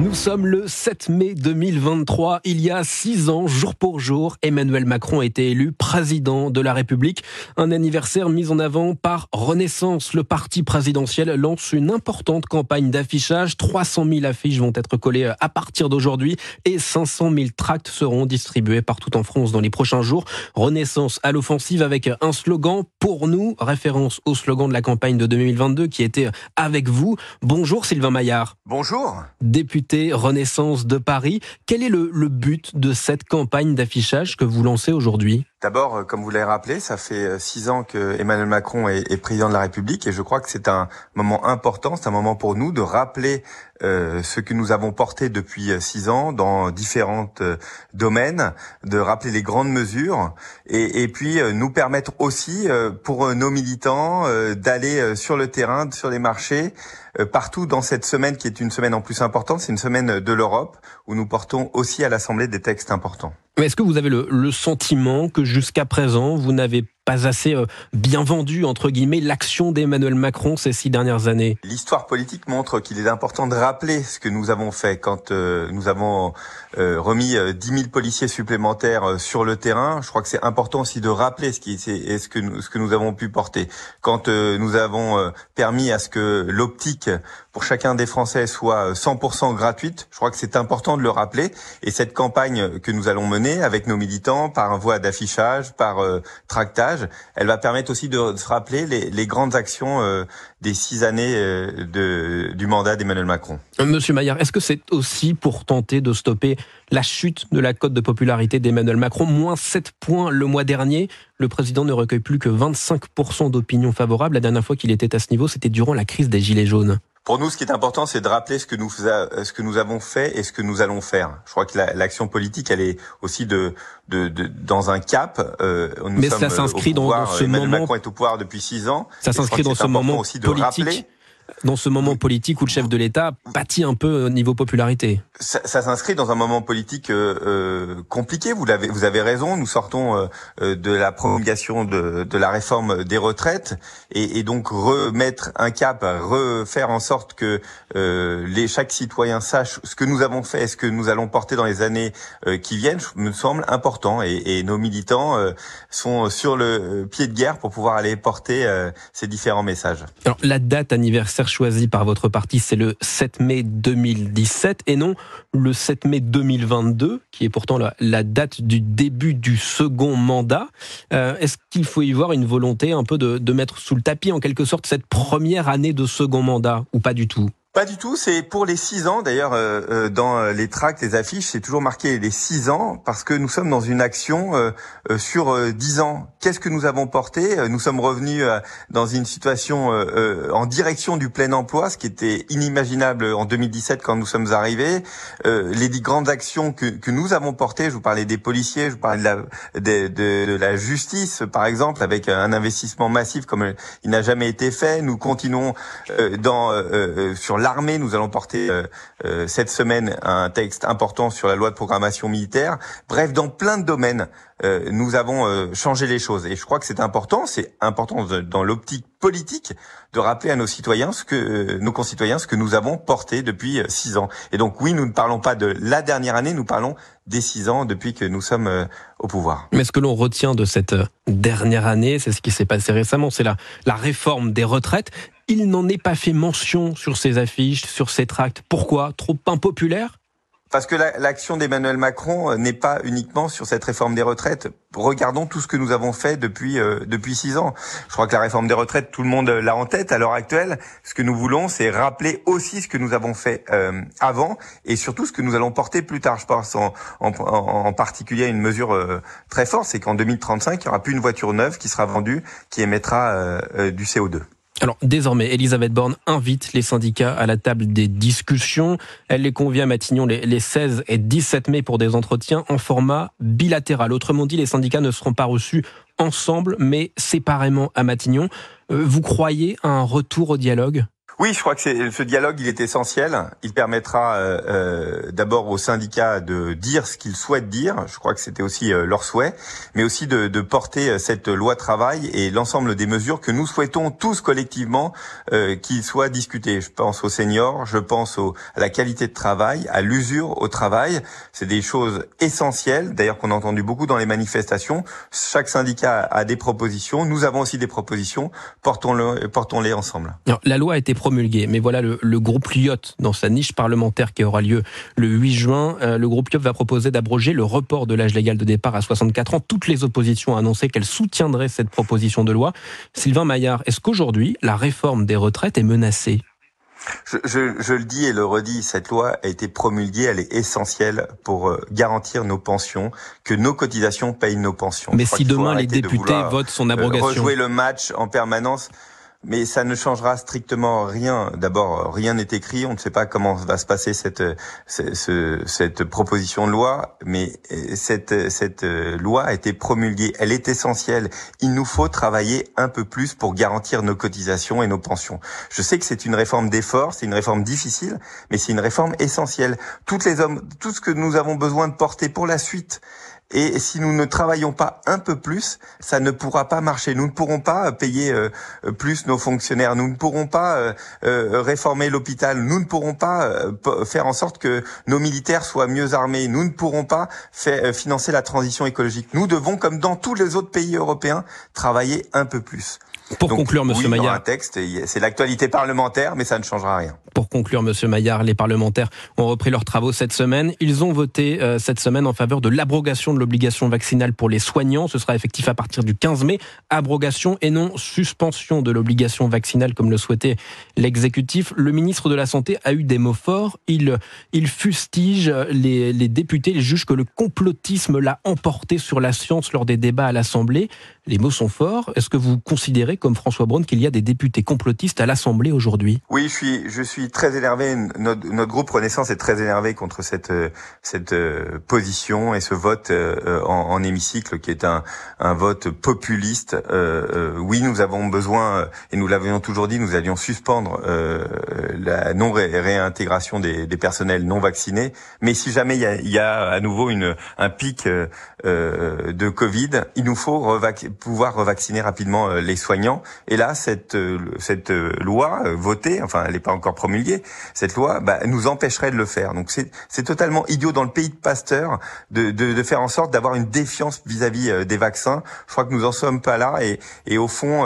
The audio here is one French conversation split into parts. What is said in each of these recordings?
Nous sommes le 7 mai 2023. Il y a six ans, jour pour jour, Emmanuel Macron a été élu président de la République. Un anniversaire mis en avant par Renaissance. Le parti présidentiel lance une importante campagne d'affichage. 300 000 affiches vont être collées à partir d'aujourd'hui et 500 000 tracts seront distribués partout en France dans les prochains jours. Renaissance à l'offensive avec un slogan pour nous, référence au slogan de la campagne de 2022 qui était avec vous. Bonjour Sylvain Maillard. Bonjour. Député Renaissance de Paris. Quel est le, but de cette campagne d'affichage que vous lancez aujourd'hui? D'abord, euh, comme vous l'avez rappelé, ça fait euh, six ans que Emmanuel Macron est, président de la République et je crois que c'est un moment important, c'est un moment pour nous de rappeler euh, ce que nous avons porté depuis six ans dans différents domaines, de rappeler les grandes mesures et, et puis nous permettre aussi pour nos militants d'aller sur le terrain, sur les marchés, partout dans cette semaine qui est une semaine en plus importante, c'est une semaine de l'Europe où nous portons aussi à l'Assemblée des textes importants. Est-ce que vous avez le, le sentiment que jusqu'à présent, vous n'avez pas assez euh, bien vendu, entre guillemets, l'action d'Emmanuel Macron ces six dernières années L'histoire politique montre qu'il est important de rappeler ce que nous avons fait quand euh, nous avons euh, remis 10 000 policiers supplémentaires sur le terrain. Je crois que c'est important aussi de rappeler ce, qui, est, ce, que nous, ce que nous avons pu porter. Quand nous avons permis à ce que l'optique pour chacun des Français soit 100% gratuite, je crois que c'est important de le rappeler. Et cette campagne que nous allons mener avec nos militants par voie d'affichage, par tractage, elle va permettre aussi de se rappeler les, grandes actions euh, des six années euh, du mandat d'Emmanuel Macron. Euh, Monsieur Maillard, est-ce que c'est aussi pour tenter de stopper la chute de la cote de popularité d'Emmanuel Macron? Moins 7 points le mois dernier. Le président ne recueille plus que 25% d'opinions favorables. La dernière fois qu'il était à ce niveau, c'était durant la crise des Gilets jaunes. Pour nous, ce qui est important, c'est de rappeler ce que nous ce que nous avons fait et ce que nous allons faire. Je crois que l'action politique, elle est aussi de, de, de dans un cap. Euh, nous Mais ça s'inscrit dans, ce Emmanuel moment. Macron est au pouvoir depuis six ans. Ça s'inscrit dans ce moment aussi de politique. Rappeler dans ce moment politique où le chef de l'État pâtit un peu au niveau popularité Ça, ça s'inscrit dans un moment politique euh, euh compliqué. Vous l'avez, vous avez raison. Nous sortons euh, euh, de la promulgation de, de, la réforme des retraites et, et, donc remettre un cap, refaire en sorte que euh, les chaque citoyen sache ce que nous avons fait et ce que nous allons porter dans les années qui viennent, me semble important. Et, et nos militants sont sur le pied de guerre pour pouvoir aller porter ces différents messages. Alors la date anniversaire choisi par votre parti, c'est le 7 mai 2017 et non le 7 mai 2022, qui est pourtant la, date du début du second mandat. Euh, est-ce qu'il faut y voir une volonté un peu de mettre sous le tapis en quelque sorte cette première année de second mandat ou pas du tout? Pas du tout, c'est pour les six ans. D'ailleurs, euh, euh, dans les tracts, les affiches, c'est toujours marqué les six ans parce que nous sommes dans une action euh, sur dix ans. Qu'est-ce que nous avons porté? Nous sommes revenus dans une situation en direction du plein emploi, ce qui était inimaginable en 2017 quand nous sommes arrivés. les grandes actions que, que, nous avons portées, je vous parlais des policiers, je vous parlais de la, de, de, de la justice, par exemple, avec un investissement massif comme il n'a jamais été fait. Nous continuons dans sur la l'armée, nous allons porter euh, euh, cette semaine un texte important sur la loi de programmation militaire. Bref, dans plein de domaines, euh, nous avons changé les choses. Et je crois que c'est important, c'est important dans l'optique politique de rappeler à nos citoyens ce nos concitoyens ce que nous avons porté depuis six ans. Et donc oui, nous ne parlons pas de la dernière année, nous parlons des six ans depuis que nous sommes au pouvoir. Mais ce que l'on retient de cette dernière année, c'est ce qui s'est passé récemment, c'est la réforme des retraites il n'en est pas fait mention sur ses affiches, sur ses tracts. Pourquoi Trop impopulaire parce que l'action d'Emmanuel Macron euh, n'est pas uniquement sur cette réforme des retraites. Regardons tout ce que nous avons fait depuis euh, depuis six ans. Je crois que la réforme des retraites, tout le monde l'a en tête à l'heure actuelle. Ce que nous voulons, c'est rappeler aussi ce que nous avons fait euh, avant et surtout ce que nous allons porter plus tard. Je pense en, en, en particulier à une mesure très forte, c'est qu'en 2035, il y aura plus une voiture neuve qui sera vendue qui émettra du CO2. Alors désormais, Elisabeth Borne invite les syndicats à la table des discussions. Elle les convient à Matignon les, 16 et 17 mai pour des entretiens en format bilatéral. Autrement dit, les syndicats ne seront pas reçus ensemble, mais séparément à Matignon. Euh, vous croyez à un retour au dialogue? Oui, je crois que ce dialogue, il est essentiel. Il permettra euh, euh, d'abord aux syndicats de dire ce qu'ils souhaitent dire. Je crois que c'était aussi euh, leur souhait, mais aussi de, de, porter euh, cette loi travail et l'ensemble des mesures que nous souhaitons tous collectivement euh, qu'ils soient discutés. Je pense aux seniors, je pense au, à la qualité de travail, à l'usure au travail. C'est des choses essentielles, d'ailleurs qu'on a entendu beaucoup dans les manifestations. Chaque syndicat a des propositions. Nous avons aussi des propositions. Portons-les portons -les ensemble. La loi a été mais voilà, le, groupe Lyot, dans sa niche parlementaire qui aura lieu le 8 juin, euh, le groupe Lyot va proposer d'abroger le report de l'âge légal de départ à 64 ans. Toutes les oppositions ont annoncé qu'elles soutiendraient cette proposition de loi. Sylvain Maillard, est-ce qu'aujourd'hui, la réforme des retraites est menacée? Je, je, le dis et le redis, cette loi a été promulguée, elle est essentielle pour euh, garantir nos pensions, que nos cotisations payent nos pensions. Mais si demain les députés votent son abrogation, rejouer le match en permanence, mais ça ne changera strictement rien. D'abord, rien n'est écrit, on ne sait pas comment va se passer cette cette, cette proposition de loi, mais cette cette loi a été promulguée, elle est essentielle. Il nous faut travailler un peu plus pour garantir nos cotisations et nos pensions. Je sais que c'est une réforme d'effort, c'est une réforme difficile, mais c'est une réforme essentielle. Toutes les hommes, tout ce que nous avons besoin de porter pour la suite, et si nous ne travaillons pas un peu plus, ça ne pourra pas marcher. Nous ne pourrons pas payer euh, plus nos fonctionnaires. Nous ne pourrons pas euh, euh, réformer l'hôpital. Nous ne pourrons pas faire en sorte que nos militaires soient mieux armés. Nous ne pourrons pas financer la transition écologique. Nous devons, comme dans tous les autres pays européens, travailler un peu plus. Pour conclure, Monsieur Maillard, un texte, c'est l'actualité parlementaire, mais ça ne changera rien. Pour conclure, Monsieur Maillard, les parlementaires ont repris leurs travaux cette semaine. Ils ont voté euh, cette semaine en faveur de l'abrogation de l'obligation vaccinale pour les soignants. Ce sera effectif à partir du 15 mai. Abrogation et non suspension de l'obligation vaccinale, comme le souhaitait l'exécutif. Le ministre de la Santé a eu des mots forts. Il, il fustige les, les députés. Il juge que le complotisme l'a emporté sur la science lors des débats à l'Assemblée. Les mots sont forts. Est-ce que vous considérez comme François Braun qu'il y a des députés complotistes à l'Assemblée aujourd'hui Oui, je suis, je suis très énervé. Notre, notre, groupe Renaissance est très énervé contre cette, cette euh, position et ce vote euh, en, en hémicycle qui est un, un vote populiste. Euh, oui, nous avons besoin, et nous l'avions toujours dit, nous allions suspendre la non-réintégration des, des, personnels non vaccinés. Mais si jamais il y a, y a à nouveau une, un pic de Covid, il nous faut pouvoir revacciner rapidement les soignants et là, cette euh, cette euh, loi euh, votée, enfin, elle n'est pas encore promulguée, cette loi bah, nous empêcherait de le faire. Donc c'est totalement idiot dans le pays de Pasteur de de, de faire en sorte d'avoir une défiance vis-à-vis des vaccins. Je crois que nous en sommes pas là et et au fond,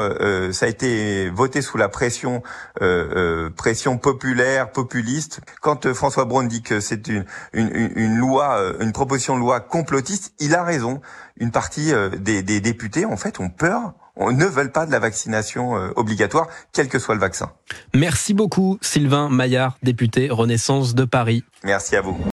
ça a été voté sous la pression pression populaire, populiste. Quand François Braun dit que c'est une, une une loi, une proposition de loi complotiste, il a raison. Une partie des, des députés, en fait, ont peur ne veulent pas de la vaccination euh, obligatoire, quel que soit le vaccin. Merci beaucoup, Sylvain Maillard, député Renaissance de Paris. Merci à vous.